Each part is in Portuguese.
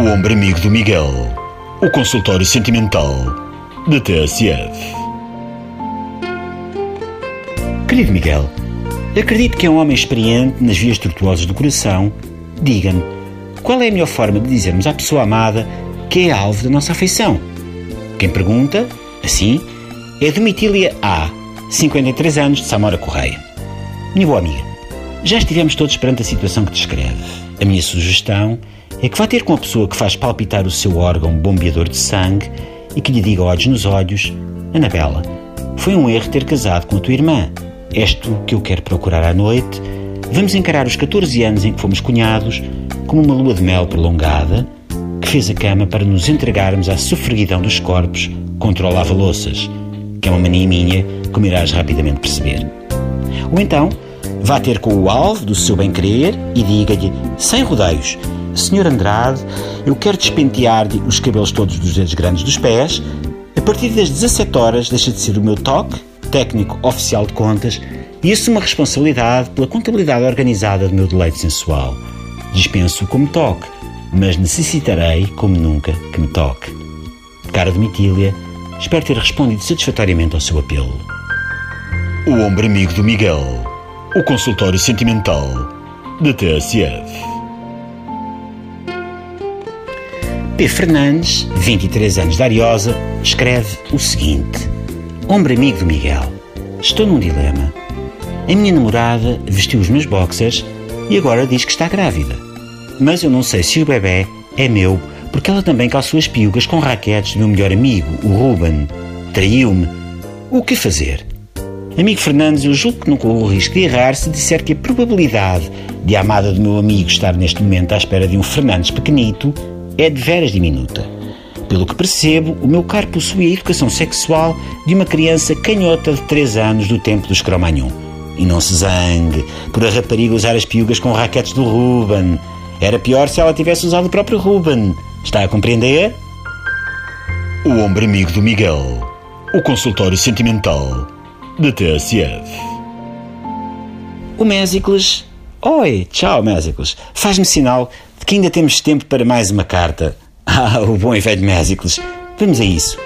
O ombro amigo do Miguel. O consultório sentimental da TSF. Querido Miguel, acredito que é um homem experiente nas vias tortuosas do coração. Diga-me, qual é a melhor forma de dizermos à pessoa amada que é alvo da nossa afeição? Quem pergunta, assim, é Domitília A, 53 anos, de Samora Correia. Minha boa amiga, já estivemos todos perante a situação que descreve. A minha sugestão é que vá ter com a pessoa que faz palpitar o seu órgão bombeador de sangue e que lhe diga olhos nos olhos: Anabela, foi um erro ter casado com a tua irmã. És que eu quero procurar à noite. Vamos encarar os 14 anos em que fomos cunhados como uma lua de mel prolongada que fez a cama para nos entregarmos à sofreguidão dos corpos contra o lava-louças, que é uma mania minha, como irás rapidamente perceber. Ou então, vá ter com o alvo do seu bem-querer e diga-lhe, sem rodeios, Senhor Andrade, eu quero despentear-lhe os cabelos todos dos dedos grandes dos pés. A partir das 17 horas deixa de ser o meu toque, técnico oficial de contas, e assumo a responsabilidade pela contabilidade organizada do meu deleite sensual. Dispenso como toque, mas necessitarei, como nunca, que me toque. Cara de Mitília, espero ter respondido satisfatoriamente ao seu apelo. O ombro amigo do Miguel. O consultório sentimental da TSF. P. Fernandes, 23 anos de Ariosa, escreve o seguinte: Ombro amigo do Miguel, estou num dilema. A minha namorada vestiu os meus boxers e agora diz que está grávida. Mas eu não sei se o bebê é meu, porque ela também calçou as piugas com raquetes do meu melhor amigo, o Ruben. Traiu-me. O que fazer? Amigo Fernandes, eu julgo que não corro o risco de errar se disser que a probabilidade de a amada do meu amigo estar neste momento à espera de um Fernandes pequenito é de veras diminuta. Pelo que percebo, o meu caro possui a educação sexual de uma criança canhota de 3 anos do tempo dos Cromagnon. E não se zangue por a rapariga usar as piugas com raquetes do Ruben. Era pior se ela tivesse usado o próprio Ruben. Está a compreender? O ombro amigo do Miguel. O consultório sentimental da TSF. O Mésicles. Oi, tchau, Mésicles. Faz-me sinal de que ainda temos tempo para mais uma carta. Ah, o bom e velho Mésicles. Vamos a isso.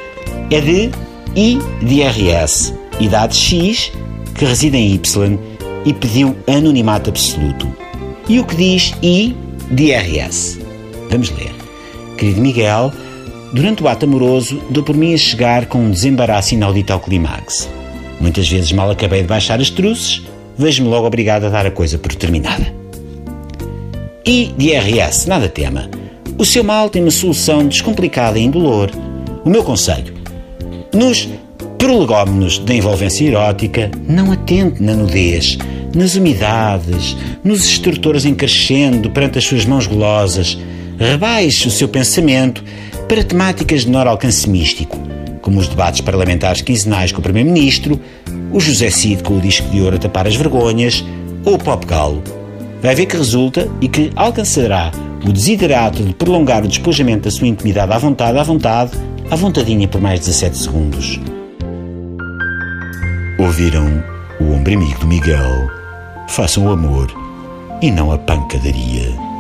É de I de RS, idade X, que reside em Y e pediu anonimato absoluto. E o que diz I de RS? Vamos ler. Querido Miguel, durante o ato amoroso, dou por mim a chegar com um desembaraço inaudito ao clímax. Muitas vezes mal acabei de baixar as truces, vejo-me logo obrigado a dar a coisa por terminada. E de RS, nada tema. O seu mal tem uma solução descomplicada e indolor. O meu conselho: nos prolegómenos da envolvência erótica, não atente na nudez, nas umidades, nos estrutores em crescendo perante as suas mãos golosas. Rebaixe o seu pensamento para temáticas de menor alcance místico, como os debates parlamentares quinzenais com o Primeiro-Ministro, o José Cid com o disco de ouro a tapar as vergonhas ou o Pop Galo vai ver que resulta e que alcançará o desiderato de prolongar o despojamento da sua intimidade à vontade, à vontade, à vontadinha por mais 17 segundos. Ouviram o ombro amigo do Miguel? Façam o amor e não a pancadaria.